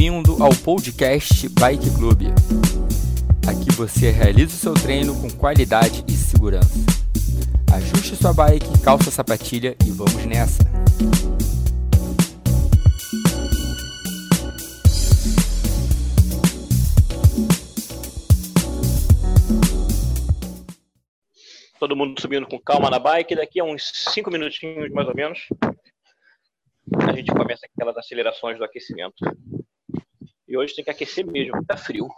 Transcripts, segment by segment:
Bem-vindo ao podcast Bike Club. Aqui você realiza o seu treino com qualidade e segurança. Ajuste sua bike, calça a sapatilha e vamos nessa! Todo mundo subindo com calma na bike. Daqui a uns 5 minutinhos, mais ou menos, a gente começa aquelas acelerações do aquecimento. E hoje tem que aquecer mesmo, tá frio.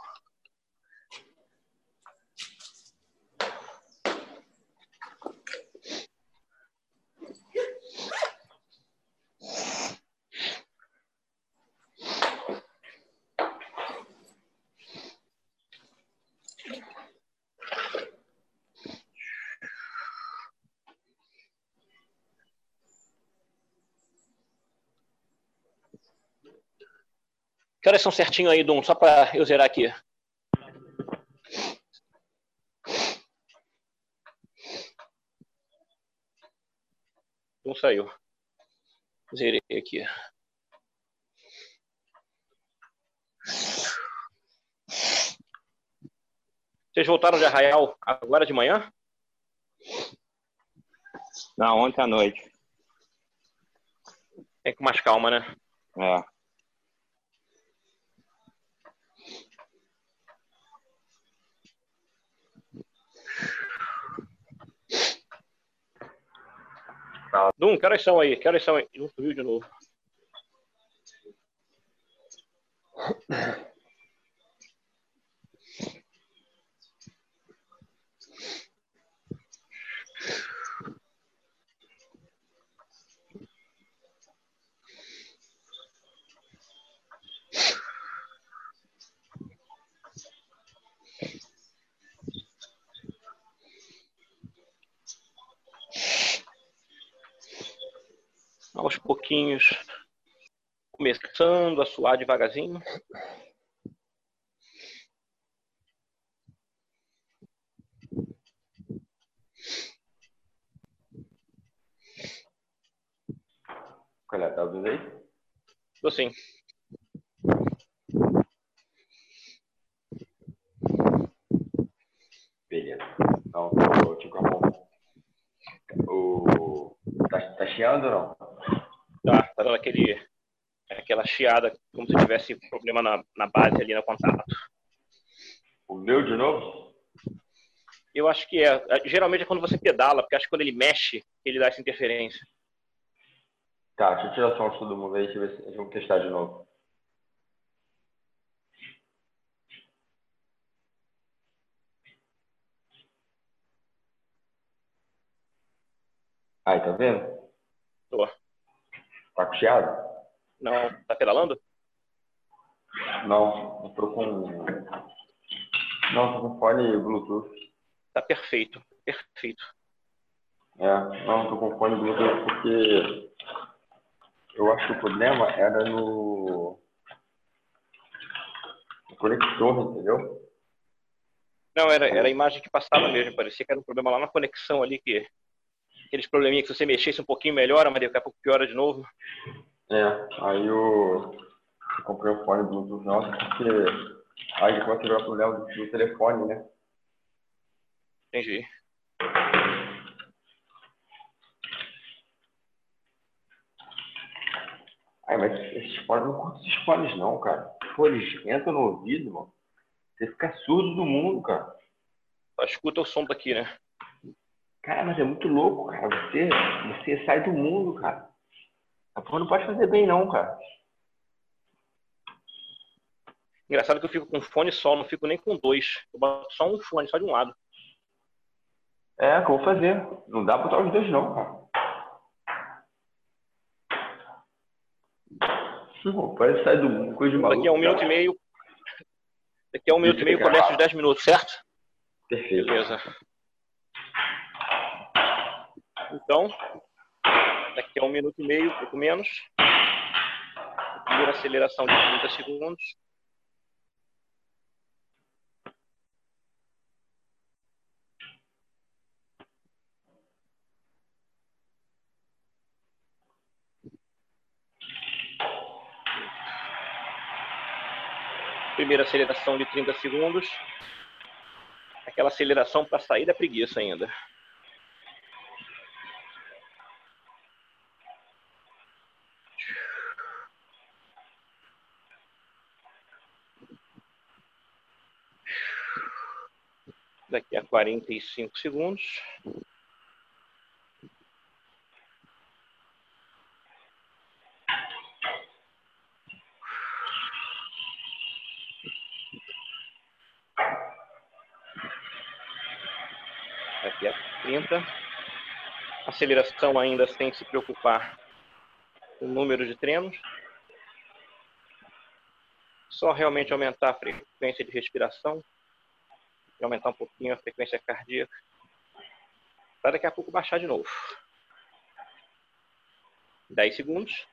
Horas são certinho aí, Dum? Só para eu zerar aqui. Dum saiu. Zerei aqui. Vocês voltaram de Arraial agora de manhã? Não, ontem à noite. Tem com mais calma, né? É. Dum, que horas são aí? Que horas são aí? Dum subiu de novo. aos pouquinhos, começando a suar devagarzinho. É? Tá ouvindo aí? Tô sim. Beleza. Então, tô te com a mão. O... Tá, tá chiando ou não? Tá, tá dando aquele, aquela chiada, como se tivesse problema na, na base ali no contato. O meu de novo? Eu acho que é. Geralmente é quando você pedala, porque acho que quando ele mexe, ele dá essa interferência. Tá, deixa eu tirar som de todo mundo aí, deixa eu testar de novo. Aí, tá vendo? Tô. Tá com chiado? Não, tá pedalando? Não, eu tô com. Não, tô com fone Bluetooth. Tá perfeito, perfeito. É, não, tô com fone Bluetooth porque eu acho que o problema era no, no conector, entendeu? Não, era, era a imagem que passava mesmo, parecia que era um problema lá na conexão ali, que aqueles probleminha que se você mexesse um pouquinho melhora, mas daqui a pouco piora de novo. É, aí eu, eu comprei o fone Bluetooth nosso, porque aí depois teve o problema do, do telefone, né? Entendi. Ai, mas esses fones, não curto esses fones não, cara. Fones entram no ouvido, mano. Você fica surdo do mundo, cara. Só escuta o som daqui, né? Cara, mas é muito louco, cara. Você, você sai do mundo, cara. A porra não pode fazer bem, não, cara. Engraçado que eu fico com um fone só, não fico nem com dois. Eu boto só um fone, só de um lado. É, que eu vou fazer. Não dá pra botar os dois, não, cara. Pode sair do coisa de maluco. Daqui a um minuto e meio. Daqui a um minuto e meio começa os 10 minutos, certo? Perfeito. Beleza. Então, daqui a um minuto e meio, pouco menos. Primeira aceleração de 30 segundos. primeira aceleração de 30 segundos. Aquela aceleração para sair da preguiça ainda. Daqui a 45 segundos. Daqui a 30. Aceleração ainda sem se preocupar com o número de treinos. Só realmente aumentar a frequência de respiração e aumentar um pouquinho a frequência cardíaca, para daqui a pouco baixar de novo. 10 segundos.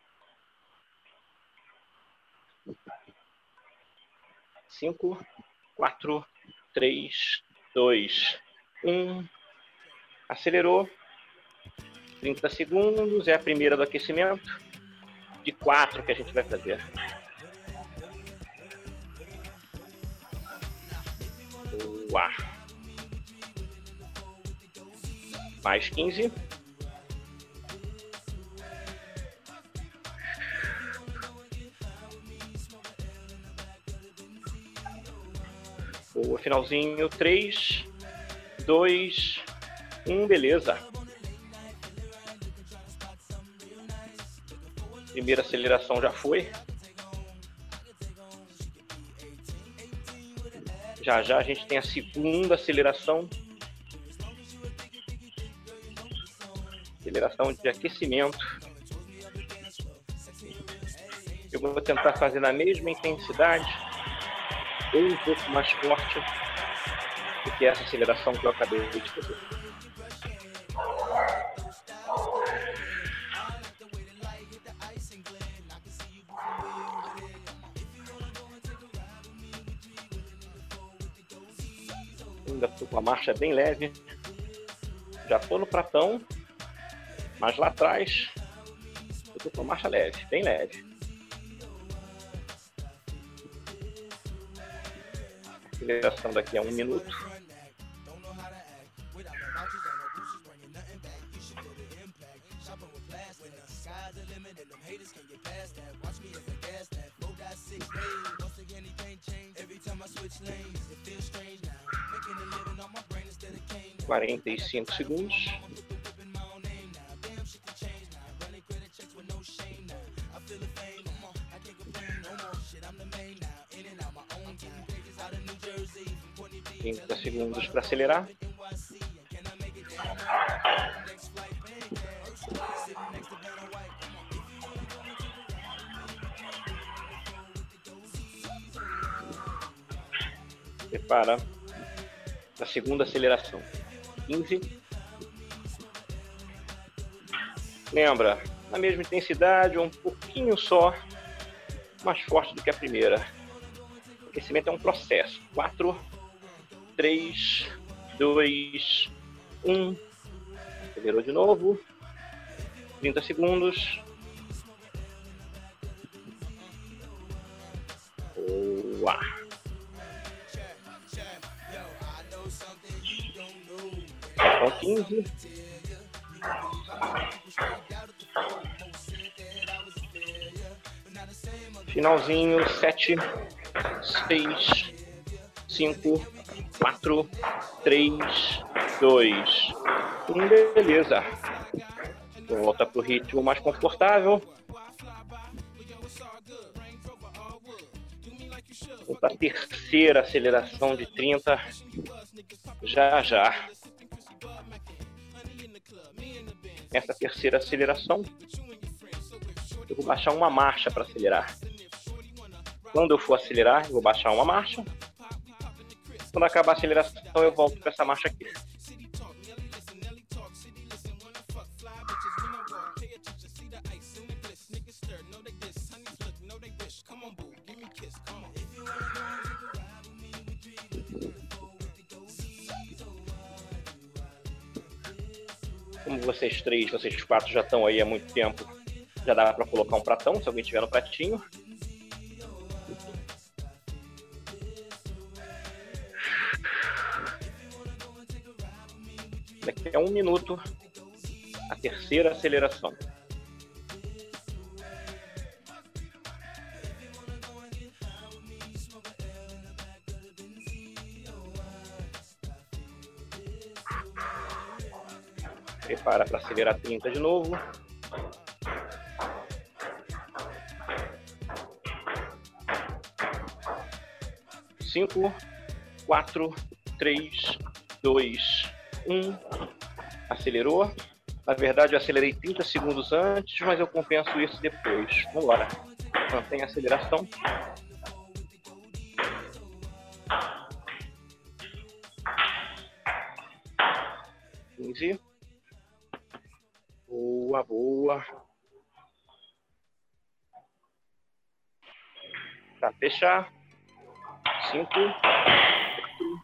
5, 4, 3, 2, 1. Acelerou. 30 segundos. É a primeira do aquecimento. De 4 que a gente vai fazer. Boa. Mais 15. Boa, finalzinho. 3, 2, 1, beleza. Primeira aceleração já foi. Já já a gente tem a segunda aceleração. Aceleração de aquecimento. Eu vou tentar fazer na mesma intensidade ou um pouco mais forte do que essa aceleração que eu acabei de fazer. Marcha bem leve. Já estou no pratão, mas lá atrás eu estou com a marcha leve, bem leve. aceleração daqui a um minuto. Quarenta e cinco segundos. Trinta segundos para acelerar. Prepara a segunda aceleração. 15. Lembra, na mesma intensidade, um pouquinho só mais forte do que a primeira. O aquecimento é um processo. 4, 3, 2, 1. Acelerou de novo. 30 segundos. Boa. São 15. Finalzinho, 7, 6, 5, 4, 3, 2, 1. Beleza. Volta para o ritmo mais confortável. Vou para a terceira aceleração de 30. Já, já. Essa terceira aceleração, eu vou baixar uma marcha para acelerar. Quando eu for acelerar, eu vou baixar uma marcha. Quando acabar a aceleração, eu volto para essa marcha aqui. vocês três, vocês quatro já estão aí há muito tempo, já dá para colocar um pratão, se alguém tiver no pratinho. Daqui a um minuto, a terceira aceleração. Prepara para acelerar 30 de novo. Cinco, quatro, três, dois, um. Acelerou. Na verdade, eu acelerei 30 segundos antes, mas eu compenso isso depois. Vamos embora. Mantém a aceleração. Boa. Para fechar. Cinco, quatro,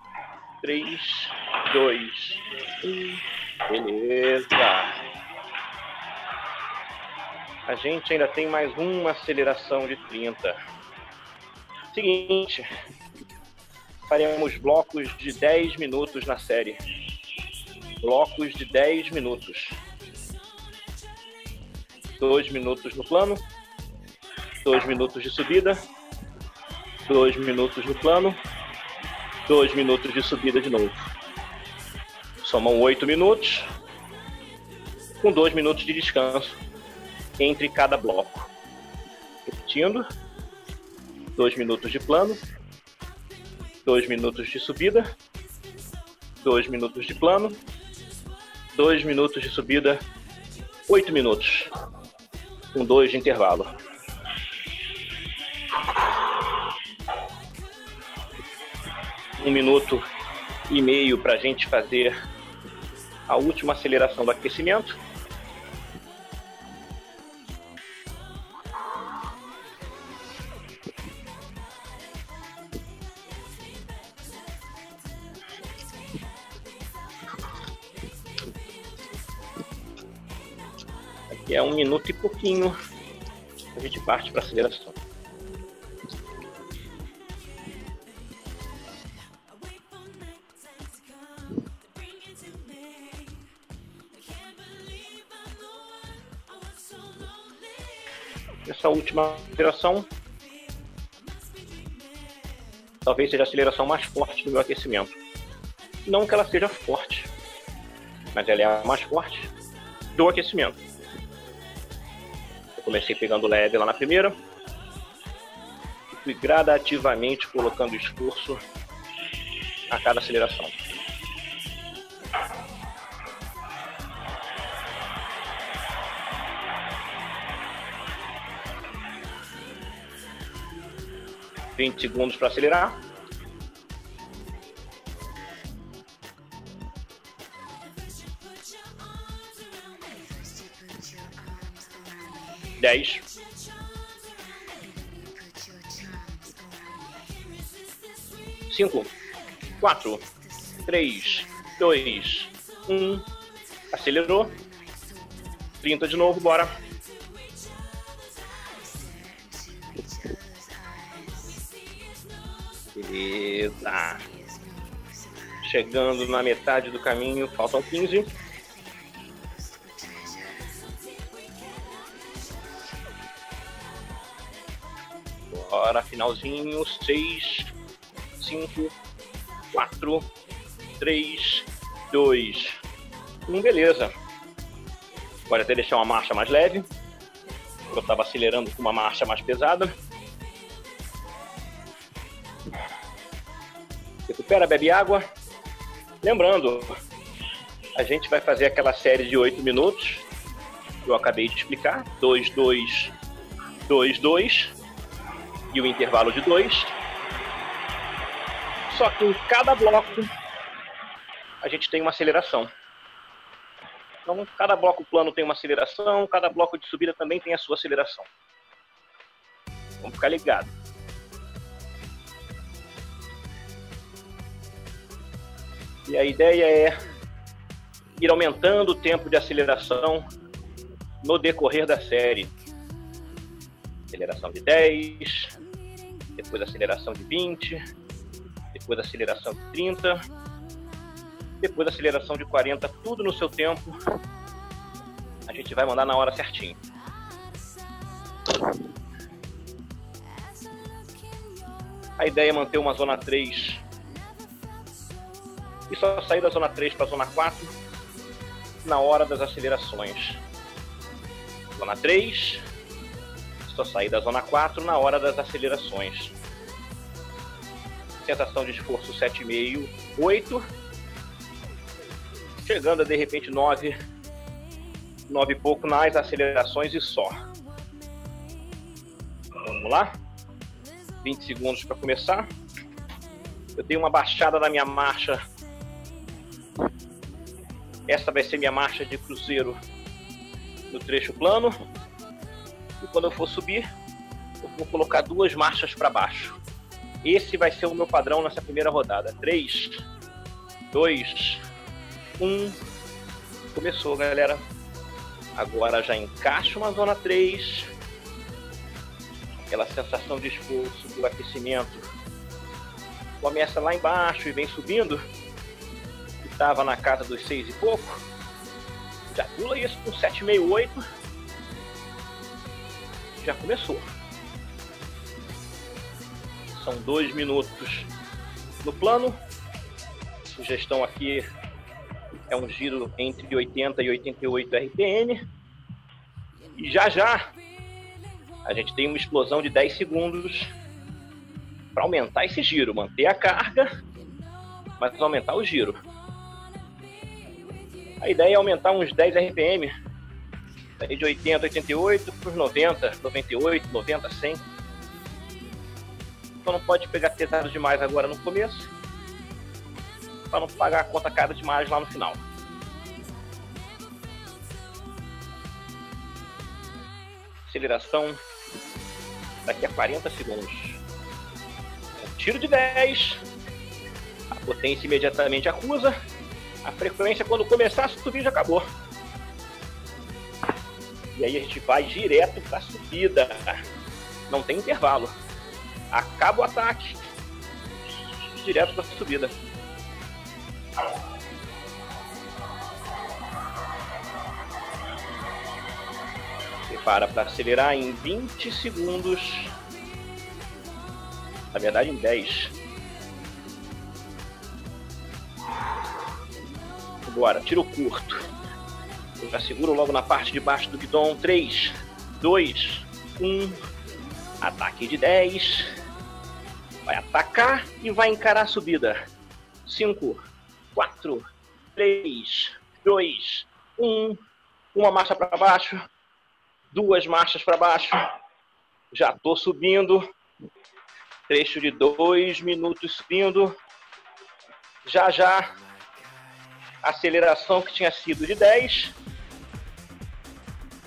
três, dois, um. Beleza. A gente ainda tem mais uma aceleração de 30. Seguinte, faremos blocos de 10 minutos na série. Blocos de 10 minutos. 2 minutos no plano, 2 minutos de subida, 2 minutos no plano, 2 minutos de subida de novo. Somam 8 minutos, com 2 minutos de descanso entre cada bloco. Repetindo, 2 minutos de plano, 2 minutos de subida, 2 minutos de plano, 2 minutos de subida, 8 minutos com dois de intervalo. Um minuto e meio para a gente fazer a última aceleração do aquecimento. Um minuto e pouquinho. A gente parte para aceleração. Essa última aceleração talvez seja a aceleração mais forte do meu aquecimento. Não que ela seja forte, mas ela é a mais forte do aquecimento. Comecei pegando leve lá na primeira, fui gradativamente colocando esforço a cada aceleração. Vinte segundos para acelerar. Dez. Cinco, quatro, três, dois, um. Acelerou. Trinta de novo, bora. Beleza. Chegando na metade do caminho, faltam 15. Finalzinho. 6, 5, 4, 3, 2, 1. Beleza. Pode até deixar uma marcha mais leve. Eu estava acelerando com uma marcha mais pesada. Recupera, bebe água. Lembrando, a gente vai fazer aquela série de 8 minutos que eu acabei de explicar. 2, 2, 2, 2 e o intervalo de 2. Só que em cada bloco a gente tem uma aceleração. Então, cada bloco plano tem uma aceleração, cada bloco de subida também tem a sua aceleração. Vamos ficar ligado. E a ideia é ir aumentando o tempo de aceleração no decorrer da série. Aceleração de 10, depois aceleração de 20, depois aceleração de 30 Depois aceleração de 40, tudo no seu tempo. A gente vai mandar na hora certinho. A ideia é manter uma zona 3 e só sair da zona 3 para a zona 4 na hora das acelerações. Zona 3, só sair da zona 4 na hora das acelerações. Sensação de esforço 7,5, 8. Chegando a de repente 9, 9 e pouco nas acelerações e só. Vamos lá? 20 segundos para começar. Eu tenho uma baixada na minha marcha. Essa vai ser minha marcha de cruzeiro no trecho plano. Quando eu for subir, eu vou colocar duas marchas para baixo. Esse vai ser o meu padrão nessa primeira rodada. 3, 2, 1. Começou, galera. Agora já encaixa uma zona 3 aquela sensação de esforço do aquecimento começa lá embaixo e vem subindo, estava na casa dos seis e pouco, já pula isso com 7,68, já começou. São dois minutos no plano. Sugestão aqui é um giro entre 80 e 88 RPM. E já já a gente tem uma explosão de 10 segundos para aumentar esse giro, manter a carga, mas aumentar o giro. A ideia é aumentar uns 10 RPM, de 80, 88 para os 90, 98, 90, 100. Então não pode pegar pesado demais agora no começo, para não pagar a conta cara demais lá no final. Aceleração daqui a 40 segundos. tiro de 10, a potência imediatamente acusa, a frequência quando começar a subir já acabou. E aí a gente vai direto para subida, não tem intervalo. Acaba o ataque, direto para subida. para para acelerar em 20 segundos. Na verdade, em 10. Agora, tiro curto. Já seguro logo na parte de baixo do guidão. 3, 2, 1. Ataque de 10. Vai atacar e vai encarar a subida. 5, 4, 3, 2, 1. Uma marcha para baixo duas marchas para baixo. Já estou subindo. Trecho de dois minutos subindo. Já já. Aceleração que tinha sido de 10.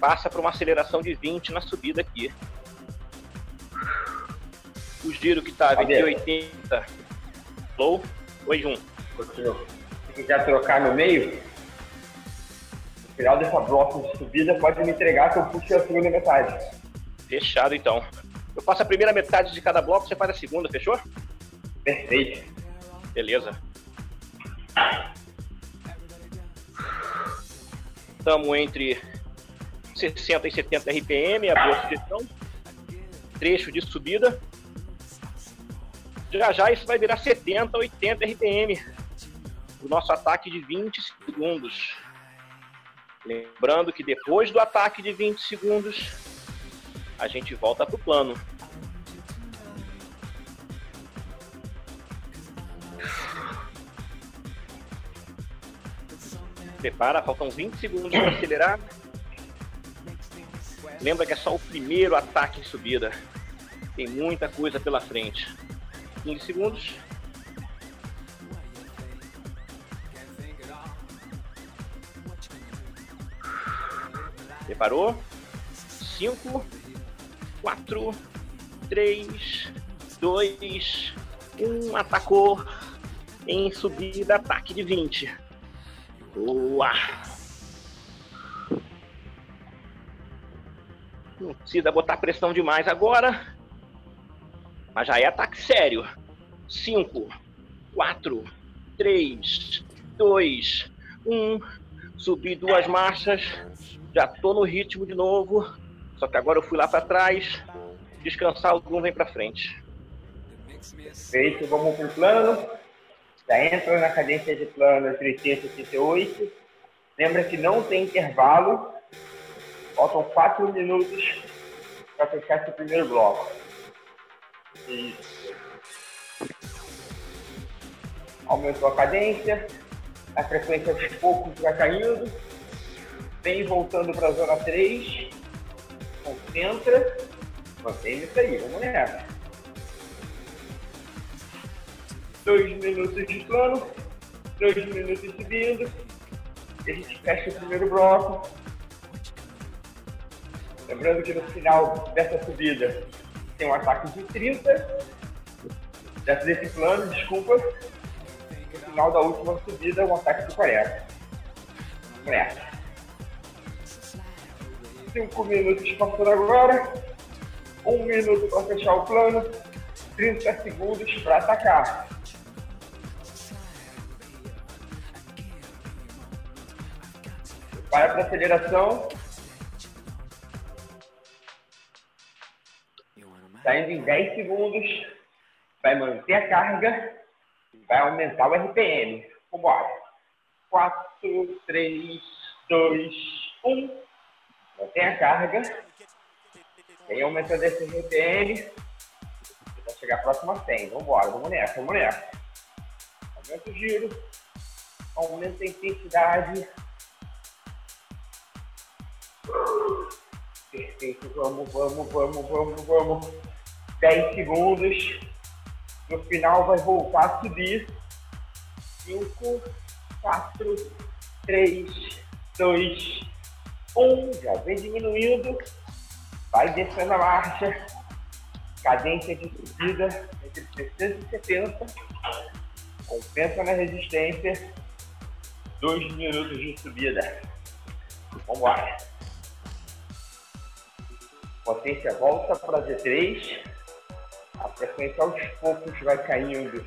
Passa para uma aceleração de 20 na subida aqui. O giro que estava em 80. Low. Oi, Jun. Se quiser trocar no meio, final dessa bloco de subida pode me entregar que eu puxo a segunda metade. Fechado então. Eu faço a primeira metade de cada bloco, você faz a segunda, fechou? Perfeito. Beleza. Estamos entre 60 e 70 RPM, a boa sugestão. Trecho de subida. Já já isso vai virar 70, 80 RPM. O nosso ataque de 20 segundos. Lembrando que depois do ataque de 20 segundos, a gente volta para o plano. Prepara, faltam 20 segundos para acelerar. Lembra que é só o primeiro ataque em subida. Tem muita coisa pela frente. 15 segundos. Preparou? 5, 4, 3, 2, 1. Atacou. Em subida, ataque de 20. Boa! Não precisa botar pressão demais agora. Mas já é ataque sério. 5, 4, 3, dois, um. Subi duas marchas, já tô no ritmo de novo. Só que agora eu fui lá para trás, descansar, o Gloom vem para frente. Feito, vamos pro plano. Já entra na cadência de plano 368. Lembra que não tem intervalo. Faltam quatro minutos para fechar esse primeiro bloco. Isso. Aumentou a cadência, a frequência aos poucos vai caindo, vem voltando para a zona 3, concentra, mantém isso aí, vamos nessa. Dois minutos de plano, dois minutos subindo, a gente fecha o primeiro bloco. Lembrando que no final dessa subida tem um ataque de 30, desse plano, desculpa, no final da última subida, um ataque de 40. Nessa. 5 minutos passando agora. 1 um minuto para fechar o plano. 30 segundos para atacar. Para para aceleração. Saindo em 10 segundos. Vai manter a carga vai aumentar o RPM. Vambora. 4, 3, 2, 1. Mantém a carga. Vem aumentando esse RPM. Vai chegar a 100. Vambora, vamos nessa, vamos nessa. Aumenta o giro. Aumenta a intensidade. Perfeito, vamos, vamos, vamos, vamos, vamos. 10 segundos. No final vai voltar a subir. 5, 4, 3, 2, 1. Já vem diminuindo. Vai descendo a marcha. Cadência de subida entre 60 e 70. Compensa na resistência. 2 minutos de subida. Vamos embora. Potência volta para Z3 a frequência aos poucos vai caindo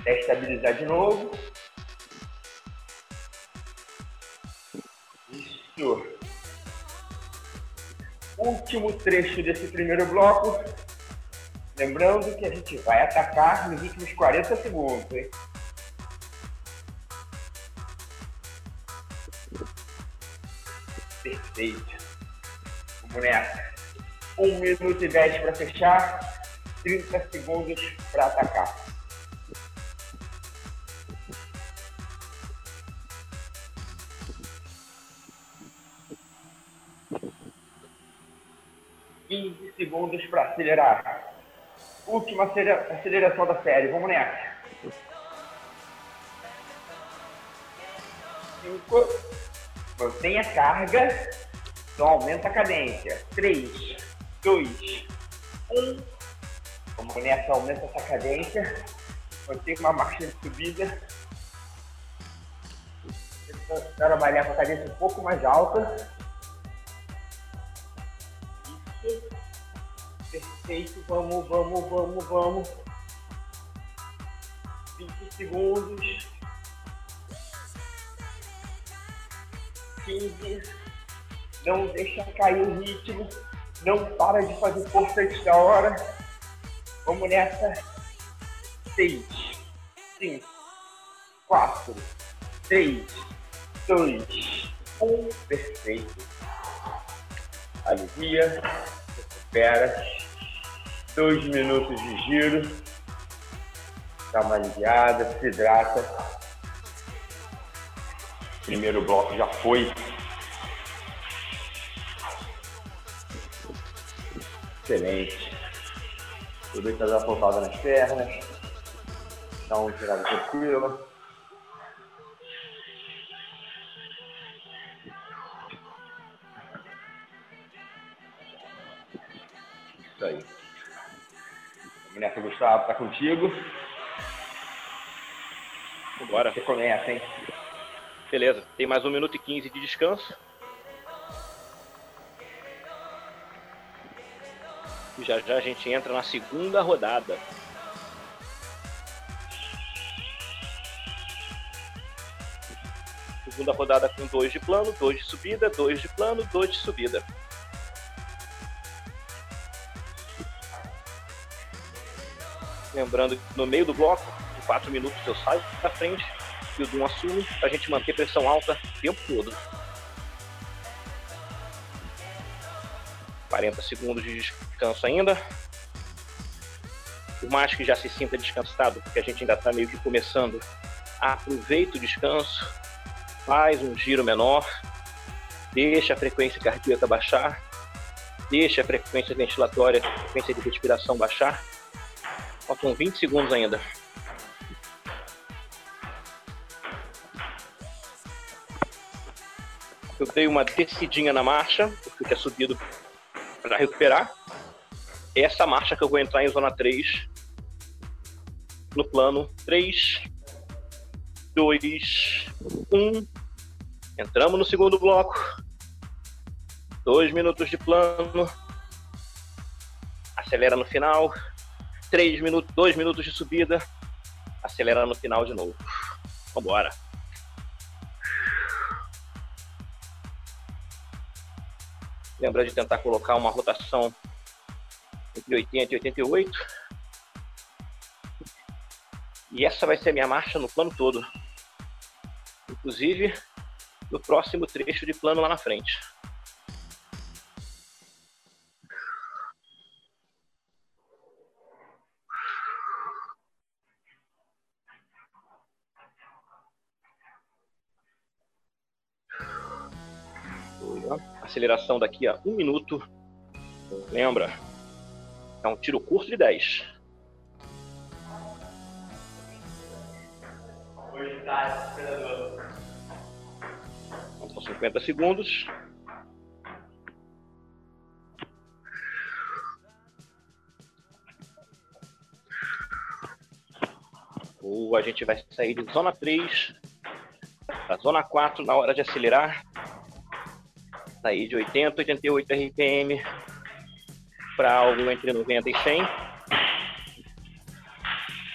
até estabilizar de novo. Isso. Último trecho desse primeiro bloco. Lembrando que a gente vai atacar nos últimos 40 segundos, hein? Perfeito. Vamos nessa. 1 minuto e 10 para fechar. 30 segundos para atacar. Quinze segundos para acelerar. Última aceleração da série. Vamos nessa. Cinco. Mantenha a carga. Então aumenta a cadência. Três, dois, um. Vamos nessa, aumenta essa cadência. Mantém uma marcha de subida. Trabalhar com a cadência um pouco mais alta. Isso. Perfeito. Vamos, vamos, vamos, vamos. 20 segundos. 15. Não deixa cair o ritmo. Não para de fazer força antes da hora. Vamos nessa. Seis, cinco, quatro, três, dois, um. Perfeito. Alivia, recupera. Dois minutos de giro. Dá uma aliviada, se hidrata. Primeiro bloco já foi. Excelente. Aproveita dar soltada nas pernas. Dá uma tirada tranquila. Isso aí. Vamos nessa, Gustavo. Tá contigo. Bora. Você começa, hein? Beleza. Tem mais um minuto e quinze de descanso. E já já a gente entra na segunda rodada. Segunda rodada com dois de plano, dois de subida, dois de plano, dois de subida. Lembrando que no meio do bloco, em 4 minutos eu saio da frente e o Dum assume para a gente manter pressão alta o tempo todo. 40 segundos de descanso ainda. Por mais que já se sinta descansado, porque a gente ainda está meio que começando, aproveita o descanso, faz um giro menor, deixa a frequência cardíaca baixar, deixa a frequência ventilatória, a frequência de respiração baixar. Faltam 20 segundos ainda. Eu dei uma descidinha na marcha, porque tinha subido para recuperar. Essa marcha que eu vou entrar em zona 3, no plano 3, 2, 1. Entramos no segundo bloco. Dois minutos de plano. Acelera no final. Três minutos, dois minutos de subida. Acelera no final de novo. Vambora. Lembra de tentar colocar uma rotação entre 80 e 88. E essa vai ser a minha marcha no plano todo. Inclusive no próximo trecho de plano lá na frente. Aceleração daqui a um minuto. Lembra? É um tiro curto de 10. São 50 segundos. Ou a gente vai sair de zona 3 para zona 4 na hora de acelerar. Sair de 80, 88 RPM para algo entre 90 e 100.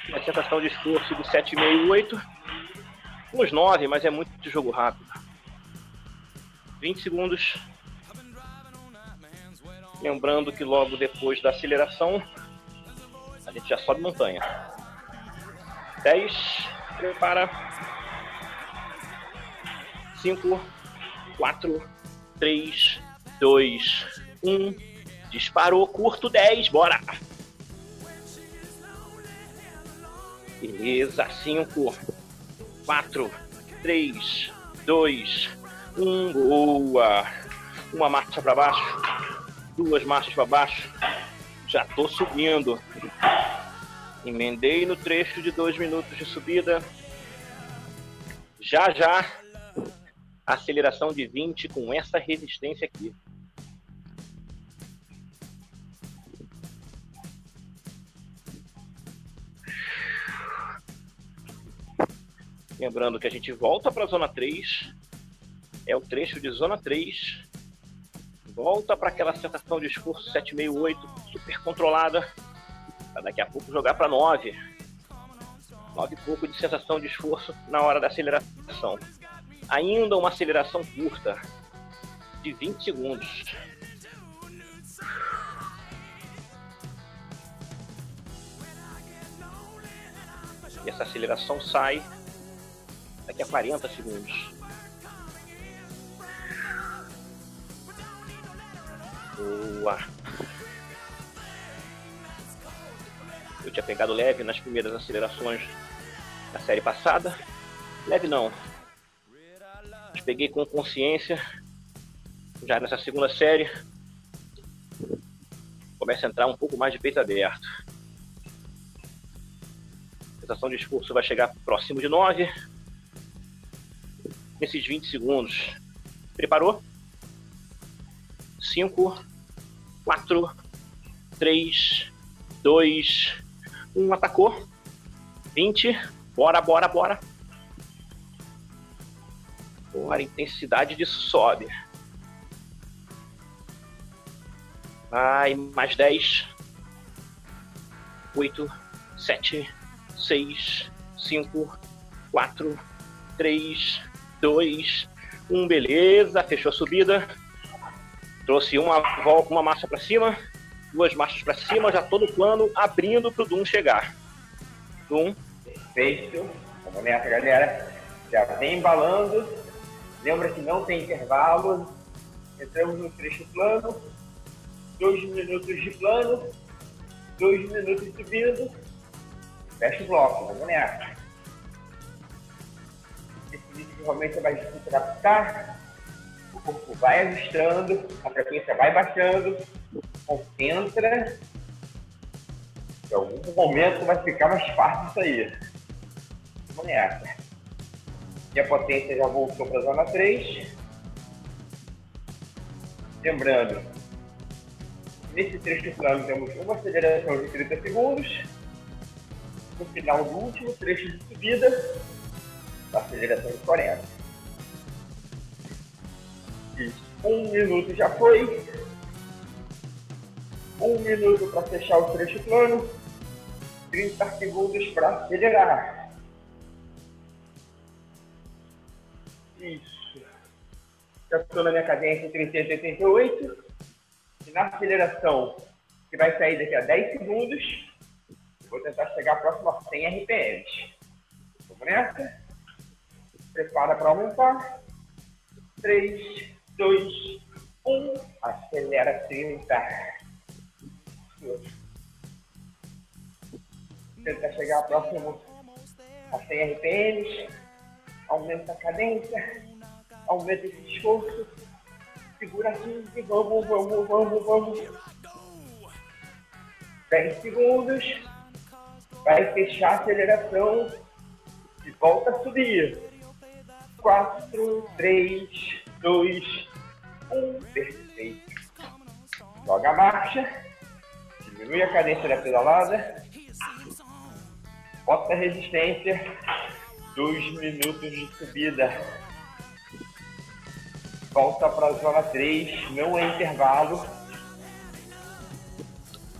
Uma sensação de esforço de 7,5 8. Uns 9, mas é muito de jogo rápido. 20 segundos. Lembrando que logo depois da aceleração, a gente já sobe montanha. 10, prepara. 5, 4, 3, 2, 1. Disparou, curto 10, bora! Beleza, 5, 4, 3, 2, 1, boa! Uma marcha para baixo, duas marchas para baixo, já tô subindo. Emendei no trecho de dois minutos de subida. Já já, aceleração de 20 com essa resistência aqui. Lembrando que a gente volta para a zona 3, é o trecho de zona 3, volta para aquela sensação de esforço 768, super controlada, para daqui a pouco jogar para 9. 9 e pouco de sensação de esforço na hora da aceleração. Ainda uma aceleração curta, de 20 segundos. E essa aceleração sai daqui a 40 segundos. Boa. Eu tinha pegado leve nas primeiras acelerações da série passada. Leve não. Peguei com consciência já nessa segunda série. Começa a entrar um pouco mais de peito aberto. A sensação de esforço vai chegar próximo de 9 nesses 20 segundos. Preparou? 5, 4, 3, 2, 1, atacou. 20, bora, bora, bora. Bora, a intensidade disso sobe. Vai, mais 10. 8, 7, 6, 5, 4, 3, dois, um, beleza, fechou a subida. Trouxe uma, uma marcha para cima, duas marchas para cima, já todo plano abrindo para o Doom chegar. Doom. Perfeito. Vamos nessa, galera. Já vem embalando. Lembra que não tem intervalo. Entramos no trecho plano. Dois minutos de plano. Dois minutos subindo. Fecha o bloco. Vamos nessa. Esse vídeo realmente é mais difícil de adaptar. O corpo vai ajustando. A frequência vai baixando. Concentra. Em algum momento vai ficar mais fácil isso aí. Vamos nessa. E a potência já voltou para a zona 3. Lembrando, nesse trecho plano temos uma aceleração de 30 segundos. No final do último trecho de subida, a aceleração de 40. Isso. Um minuto já foi. Um minuto para fechar o trecho plano. 30 segundos para acelerar. Isso. Estou na minha cadência 388. E na aceleração, que vai sair daqui a 10 segundos, vou tentar chegar próximo a 100 RPMs. Vamos nessa? Prepara para aumentar. 3, 2, 1. Acelera 30. Tentar chegar próximo a 100 RPMs aumenta a cadência, aumenta esse esforço, segura assim e vamos, vamos, vamos, vamos. 10 segundos, vai fechar a aceleração. E volta a subir. 4, 3, 2, 1, perfeito. Joga a marcha, diminui a cadência da pedalada, bota a resistência dois minutos de subida. Volta para a zona 3, não é intervalo.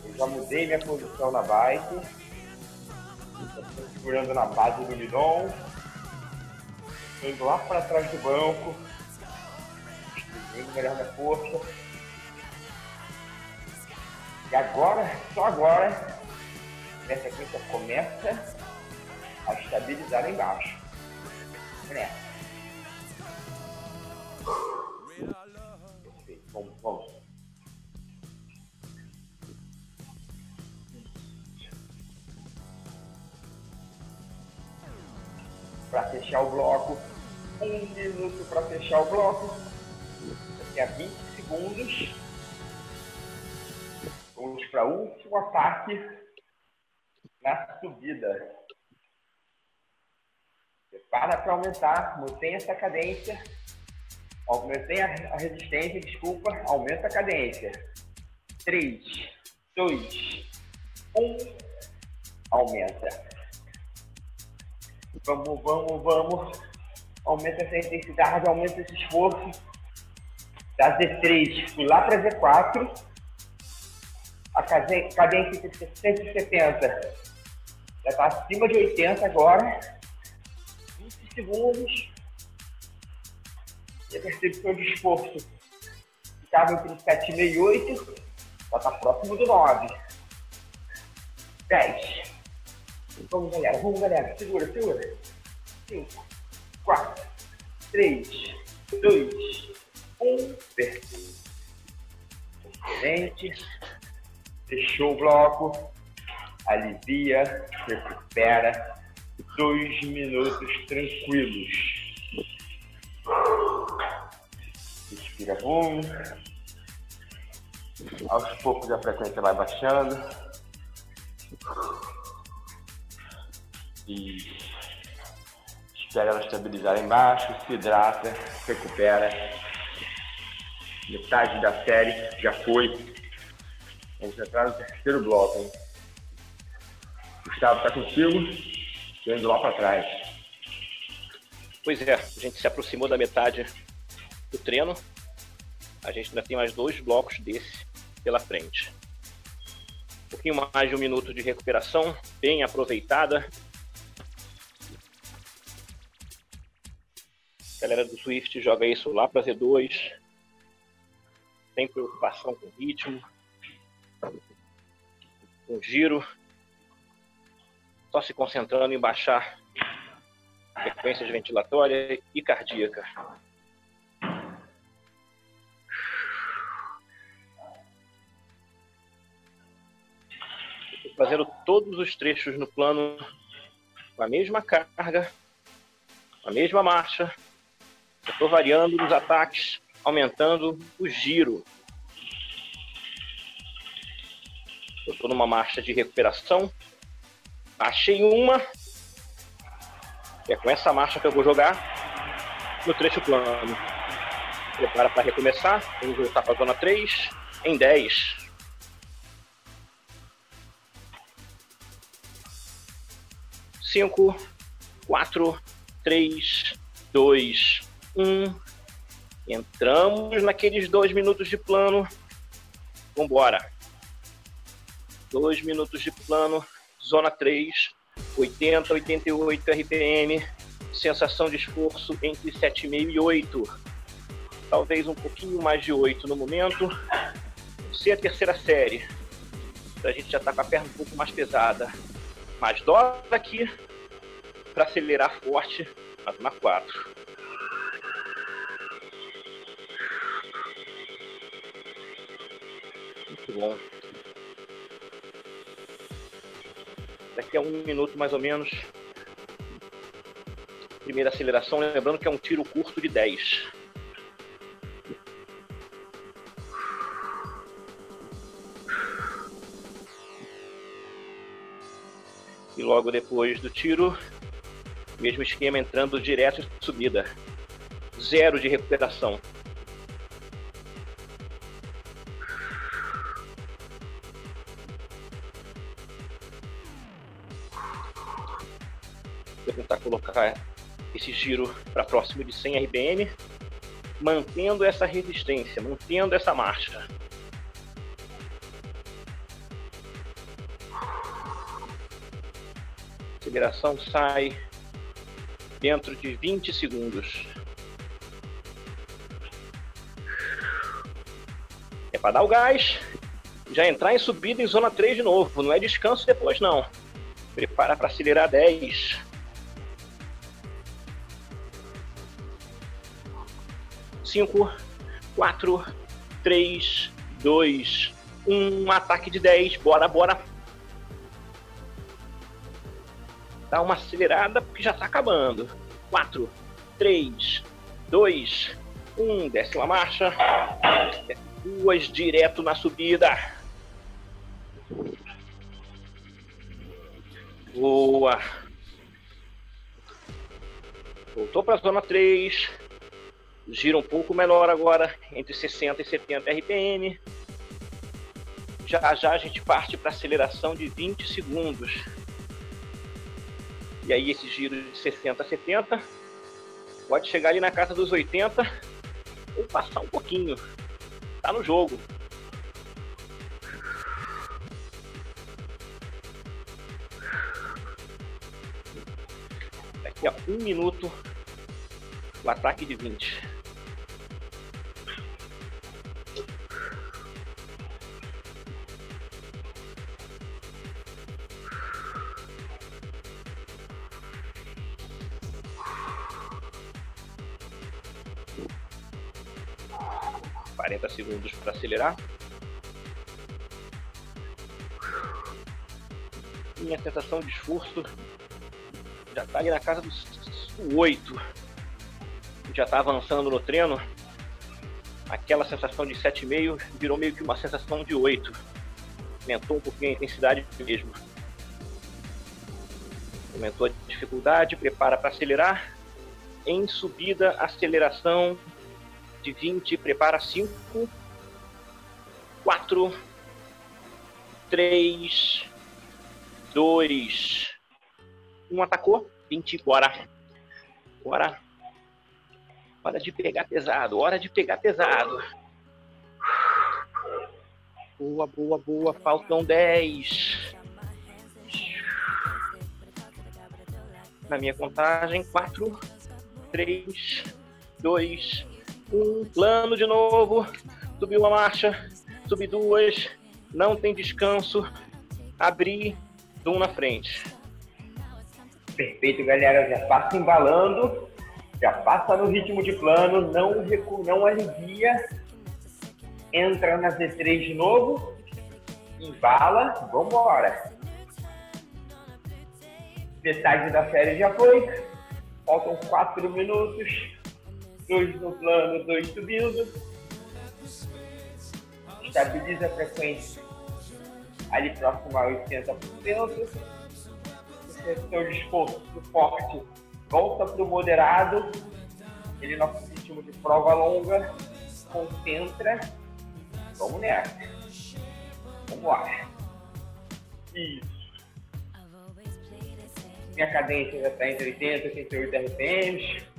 Eu já mudei minha posição na bike. Estou segurando na base do guidão. Estou indo lá para trás do banco. Distribuindo melhor minha força. E agora, só agora, nessa sequência começa a estabilizar embaixo. Perfeito. Vamos, vamos. Para fechar o bloco, um minuto para fechar o bloco. Daqui a 20 segundos. Vamos para o último ataque na subida. Para para aumentar, mantém essa cadência. Aumentei a, resistência, desculpa, aumenta a cadência. 3, 2, 1, aumenta. Vamos, vamos, vamos. Aumenta essa intensidade, aumenta esse esforço. Da Z3, fui lá para Z4. A cadência de 170 já está acima de 80 agora segundos. E a percepção de esforço estava entre 7,5 e 8, já está próximo do 9. 10. Vamos, galera, vamos, galera. Segura, segura. 5, 4, 3, 2, 1. Perfeito. Excelente. Fechou o bloco. Alivia, recupera dois minutos tranquilos. Respira fundo. Aos poucos a frequência vai baixando. E espera ela estabilizar embaixo, se hidrata, recupera. Metade da série já foi. Vamos entrar no terceiro bloco. Hein? Gustavo, está contigo? Indo lá para trás. Pois é, a gente se aproximou da metade do treino. A gente ainda tem mais dois blocos desse pela frente. Um pouquinho mais de um minuto de recuperação, bem aproveitada. galera do Swift joga isso lá para Z2, sem preocupação com ritmo, com giro, só se concentrando em baixar frequências ventilatória e cardíaca. Fazendo todos os trechos no plano com a mesma carga, a mesma marcha. Estou variando nos ataques, aumentando o giro. Estou numa marcha de recuperação. Achei uma. É com essa marcha que eu vou jogar no trecho plano. Prepara para recomeçar. Vamos voltar para a zona 3 em 10. Cinco, quatro, três, dois, um. Entramos naqueles dois minutos de plano. Vambora. Dois minutos de plano. Zona 3, 80, 88 RPM. Sensação de esforço entre 7,5 e 8. Talvez um pouquinho mais de 8 no momento. Se a terceira série. A gente já está com a perna um pouco mais pesada. Mais dobra aqui para acelerar forte na zona 4. Muito bom. Daqui a um minuto mais ou menos. Primeira aceleração, lembrando que é um tiro curto de 10. E logo depois do tiro, mesmo esquema entrando direto em subida. Zero de recuperação. Esse giro para próximo de 100 RPM, mantendo essa resistência, mantendo essa marcha. aceleração sai dentro de 20 segundos. É para dar o gás, já entrar em subida em zona 3 de novo, não é descanso depois não. Prepara para acelerar 10. Cinco, quatro, três, dois, um ataque de 10. Bora, bora. Dá uma acelerada porque já está acabando. 4, 3, 2, 1. Desce uma marcha. Duas direto na subida. Boa. Voltou para a zona 3. Gira um pouco menor agora, entre 60 e 70 RPM. Já já a gente parte para aceleração de 20 segundos. E aí esse giro de 60 a 70 pode chegar ali na casa dos 80 ou passar um pouquinho. Tá no jogo. Daqui a um minuto o ataque de 20. Acelerar. Minha sensação de esforço já está ali na casa dos 8. Já está avançando no treino. Aquela sensação de 7,5 virou meio que uma sensação de 8. Aumentou um pouquinho a intensidade mesmo. Aumentou a dificuldade, prepara para acelerar. Em subida, aceleração de 20, prepara 5, 4, 3, 2, 1, atacou, 20, bora. Bora. Hora de pegar pesado, hora de pegar pesado. Boa, boa, boa, faltam 10. Na minha contagem, 4, 3, dois, um. Plano de novo. Subiu a marcha. Subi duas. Não tem descanso. Abri. Um na frente. Perfeito, galera. Já passa embalando. Já passa no ritmo de plano. Não recua, não alivia. Entra na Z3 de novo. Embala. Vambora. Metade da série já foi. Faltam quatro minutos. Dois no plano, dois subindo. Estabiliza a frequência ali próximo a 80%. O de esforço do forte volta para o moderado. Ele nosso ritmo de prova longa. Concentra. Vamos nessa. Vamos lá. Isso. Minha cadência já está entre 80 e 88 RPMs.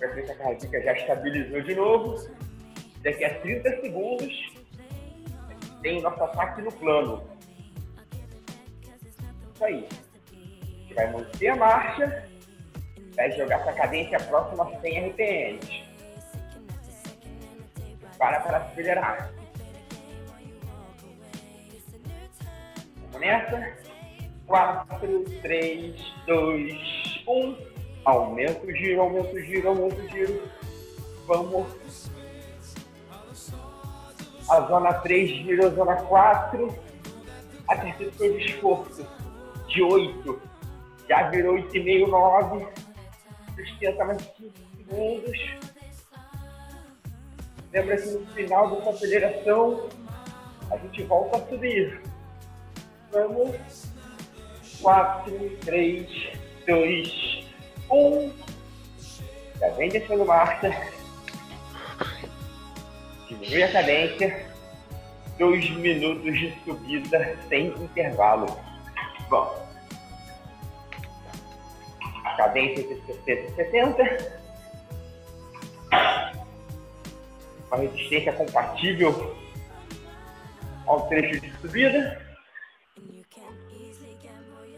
A frequência cardíaca já estabilizou de novo. Daqui a 30 segundos tem nosso ataque no plano. Isso aí. A gente vai manter a marcha, vai jogar essa cadência próxima a 100 RPMs. Para para acelerar. Vamos nessa. 4, 3, 2, 1. Aumenta o giro, aumenta o giro, aumenta o giro. Vamos. A zona 3 virou a zona 4. A terceira foi de esforço. De 8. Já virou 8,5, 9. Sustenta mais 5 segundos. Lembra que no final dessa aceleração a gente volta a subir. Vamos. 4, 3, 2, 1. Já vem descendo marcha. Diminui a cadência. 2 minutos de subida sem intervalo. Bom. Cadência de 60 70. Uma resistência compatível ao trecho de subida.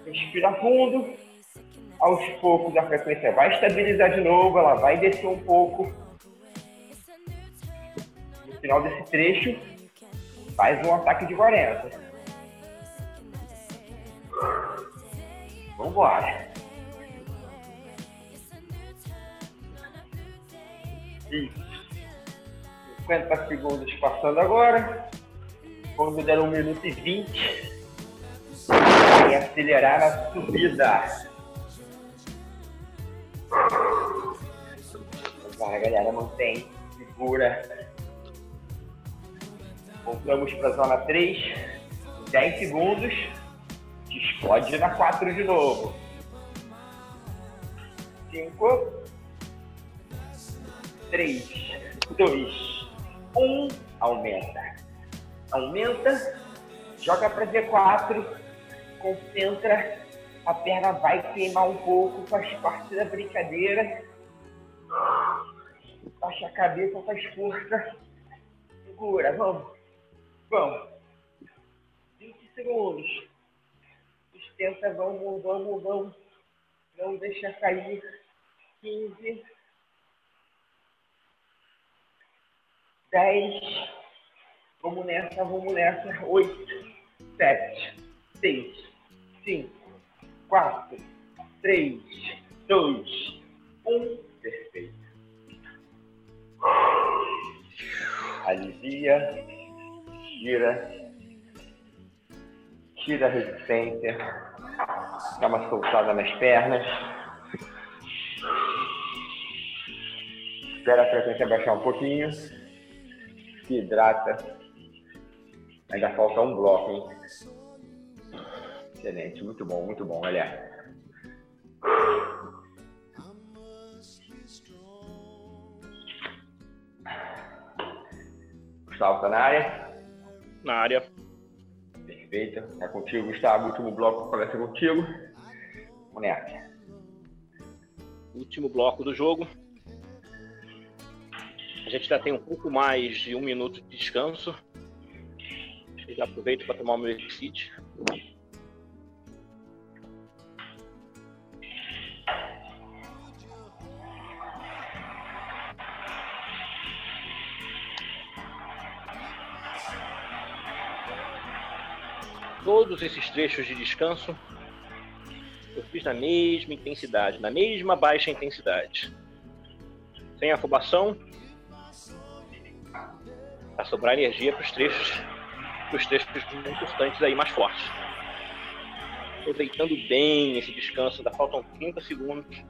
Respira fundo. Aos poucos a frequência vai estabilizar de novo, ela vai descer um pouco. No final desse trecho, faz um ataque de 40. Vamos embora. Isso. 50 segundos passando agora. Quando der 1 minuto e 20, e acelerar a subida. Vai, galera, mantém, segura. Voltamos para a zona 3, 10 segundos. Explode na 4 de novo. 5, 3, 2, 1. Aumenta. Aumenta. Joga para Z4 concentra, a perna vai queimar um pouco, faz parte da brincadeira. Baixa a cabeça, faz força. Segura, vamos. Vamos. 20 segundos. Sustenta, vamos, vamos, vamos. Não deixa cair. 15. 10. Vamos nessa, vamos nessa. 8. 7. 6. 5, 4, 3, 2, 1. Perfeito. Alivia, gira, tira a resistência, dá uma soltada nas pernas. Espera a frequência baixar um pouquinho. Se hidrata. Ainda falta um bloco, hein? Excelente, muito bom, muito bom, olha. Gustavo tá na área? Na área. Perfeito. Tá contigo, Gustavo. Último bloco começa contigo. Vamos nessa. Último bloco do jogo. A gente já tem um pouco mais de um minuto de descanso. Já aproveito para tomar o meu exit. Todos esses trechos de descanso eu fiz na mesma intensidade, na mesma baixa intensidade. Sem afobação, para sobrar energia para os trechos, os trechos importantes aí mais fortes. Aproveitando bem esse descanso, ainda faltam 30 segundos.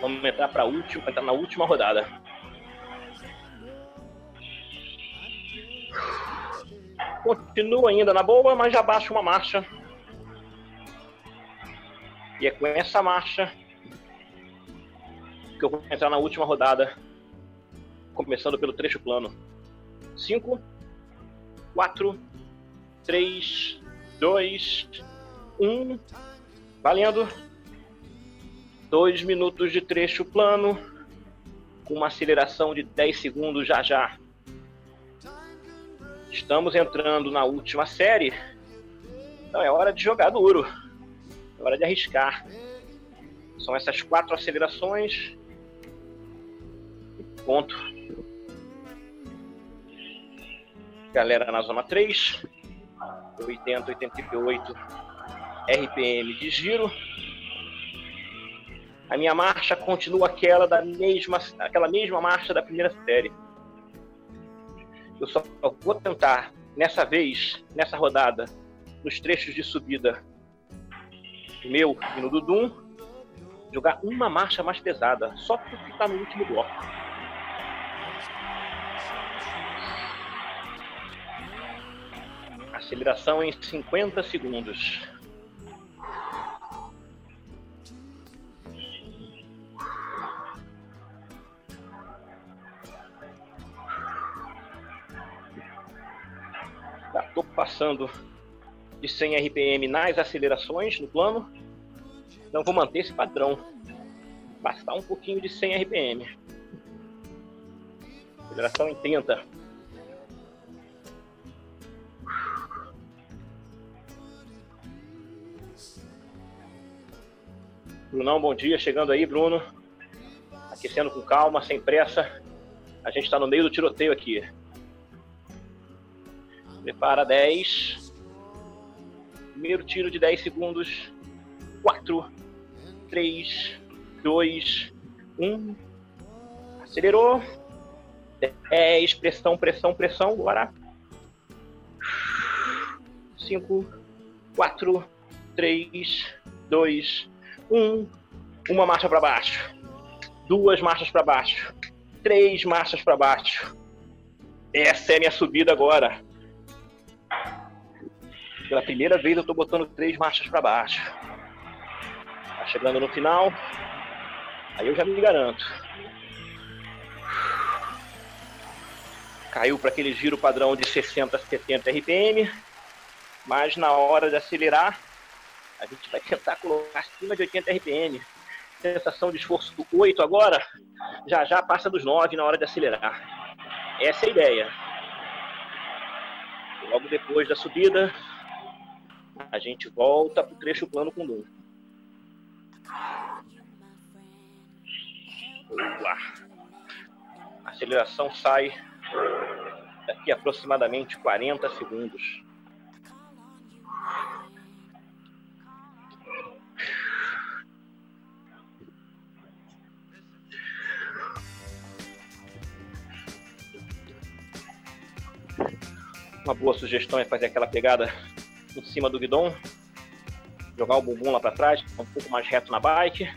Vamos entrar para última, entrar na última rodada. Continua ainda na boa, mas já baixa uma marcha. E é com essa marcha que eu vou entrar na última rodada, começando pelo trecho plano. 5, 4, 3, 2, 1. Valendo. Dois minutos de trecho plano, com uma aceleração de 10 segundos já já. Estamos entrando na última série. Então é hora de jogar duro. É hora de arriscar. São essas quatro acelerações. Ponto. Galera na zona 3. 80, 88 RPM de giro. A minha marcha continua aquela da mesma, aquela mesma marcha da primeira série. Eu só vou tentar, nessa vez, nessa rodada, nos trechos de subida, meu e no Dudum, jogar uma marcha mais pesada, só porque está no último bloco. Aceleração em 50 segundos. Estou passando de 100 RPM nas acelerações no plano. Então vou manter esse padrão. Bastar um pouquinho de 100 RPM. Aceleração em 30. Brunão, bom dia. Chegando aí, Bruno. Aquecendo com calma, sem pressa. A gente está no meio do tiroteio aqui. Prepara 10. Primeiro tiro de 10 segundos. 4, 3, 2, 1. Acelerou. 10. Pressão, pressão, pressão. Bora. 5, 4, 3, 2, 1. Uma marcha para baixo. Duas marchas para baixo. Três marchas para baixo. Essa é a minha subida agora. Pela primeira vez eu estou botando três marchas para baixo. Tá chegando no final. Aí eu já me garanto. Caiu para aquele giro padrão de 60 70 RPM. Mas na hora de acelerar, a gente vai tentar colocar acima de 80 RPM. Sensação de esforço do 8 agora, já já passa dos 9 na hora de acelerar. Essa é a ideia. Logo depois da subida, a gente volta para o trecho plano com Dum. A aceleração sai daqui a aproximadamente 40 segundos. Uma boa sugestão é fazer aquela pegada em cima do guidão, jogar o bumbum lá para trás, um pouco mais reto na bike.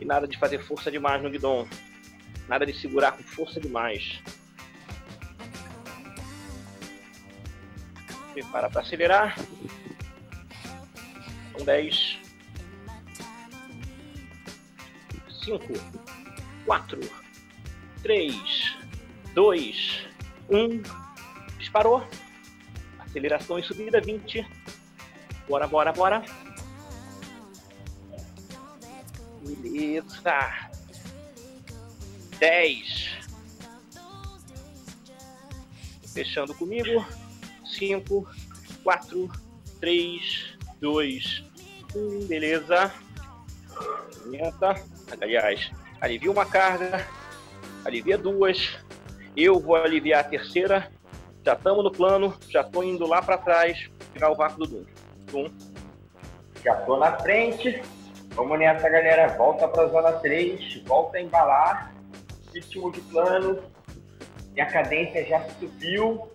E nada de fazer força demais no guidão, nada de segurar com força demais. Prepara para acelerar. São 10. 5, 4, 3, 2, 1. Disparou. Aceleração e subida 20. Bora, bora, bora. Beleza. 10. Fechando comigo. 5, 4, 3, 2, 1. Beleza. Aumenta. Aliás, alivia uma carga. Alivia duas. Eu vou aliviar a terceira Já estamos no plano, já estou indo lá para trás pegar o vácuo do. Dum. Já estou na frente. Vamos nessa, galera. Volta para a zona 3, volta a embalar. Ritmo de plano. E a cadência já subiu.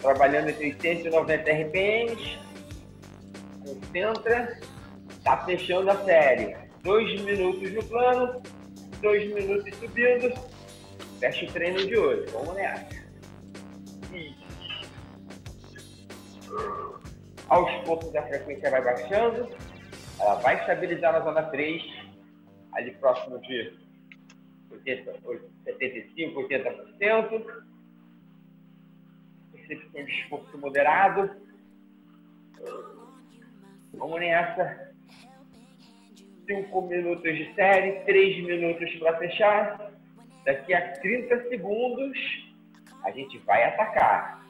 Trabalhando entre 80 e 90 RPMs. Concentra. Tá fechando a série. Dois minutos no plano. Dois minutos subindo. Fecha o treino de hoje. Vamos nessa. Aos poucos a frequência vai baixando, ela vai estabilizar na zona 3, ali próximo de 80, 75, 80%. Percepção de esforço moderado. Vamos nessa. 5 minutos de série, 3 minutos para fechar. Daqui a 30 segundos, a gente vai atacar.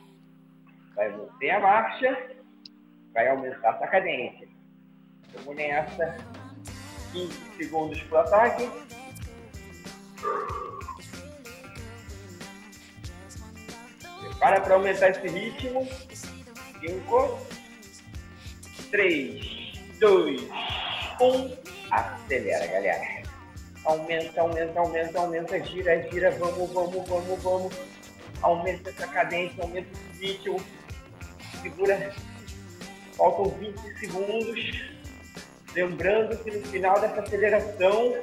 Vai manter a marcha vai aumentar essa cadência. Vamos nessa. 15 segundos para o ataque. Prepara para aumentar esse ritmo. 5, 3, 2, 1. Acelera, galera. Aumenta, aumenta, aumenta, aumenta. Gira, gira. Vamos, vamos, vamos, vamos. Aumenta essa cadência, aumenta esse ritmo. Segura Faltam 20 segundos. Lembrando que no final dessa aceleração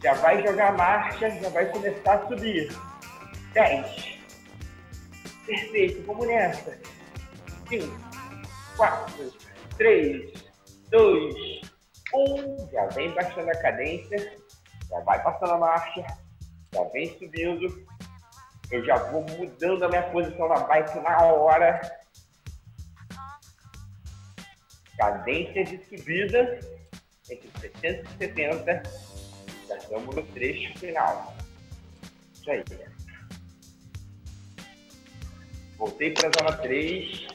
já vai jogar marcha, já vai começar a subir. 10. Perfeito, vamos nessa. 5, 4, 3, 2, 1. Já vem baixando a cadência, já vai passando a marcha, já vem subindo. Eu já vou mudando a minha posição na bike na hora cadência de subida entre 370 já estamos no trecho final. Isso aí. Voltei para a zona 3.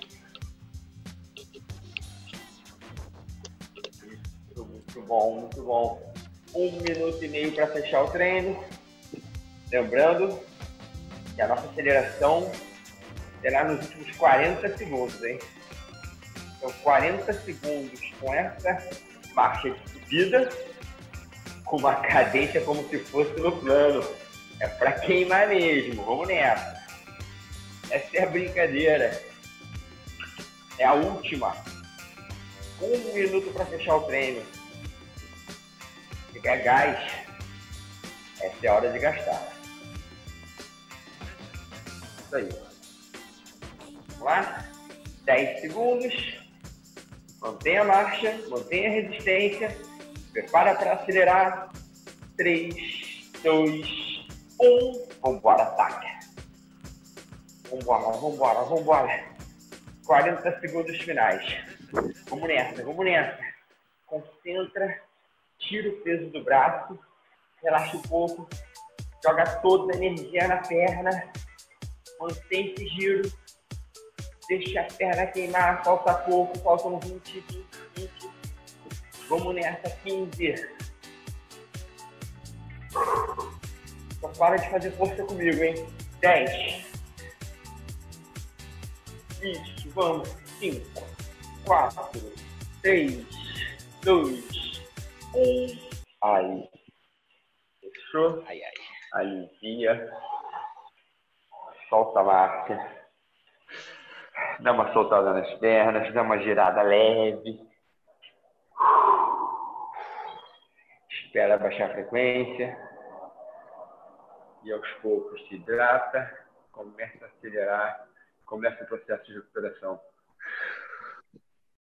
Muito, muito bom, muito bom. Um minuto e meio para fechar o treino. Lembrando que a nossa aceleração será nos últimos 40 segundos, hein? Então, 40 segundos com essa marcha de subida, com uma cadência como se fosse no plano. É para queimar mesmo. Vamos nessa. Essa é a brincadeira. É a última. Um minuto para fechar o treino. Fica gás. Essa é a hora de gastar. Isso aí. Vamos lá? 10 segundos. Mantenha a marcha, mantenha a resistência. Prepara para acelerar. 3, 2, 1. Vambora, ataque. Vambora, vambora, vambora. 40 segundos finais. Vamos nessa, vamos nessa. Concentra, tira o peso do braço, relaxa um pouco, joga toda a energia na perna, mantém esse giro deixa a perna queimar, falta pouco, faltam 20, 20, 20. Vamos nessa, 15. Só para de fazer força comigo, hein? 10. Isso, vamos. 5, 4, 3, 2, 1. Aí. Fechou? Ai, ai. Alivia. Solta a marca dá uma soltada nas pernas, dá uma girada leve. Espera baixar a frequência. E aos poucos se hidrata, começa a acelerar, começa o processo de recuperação.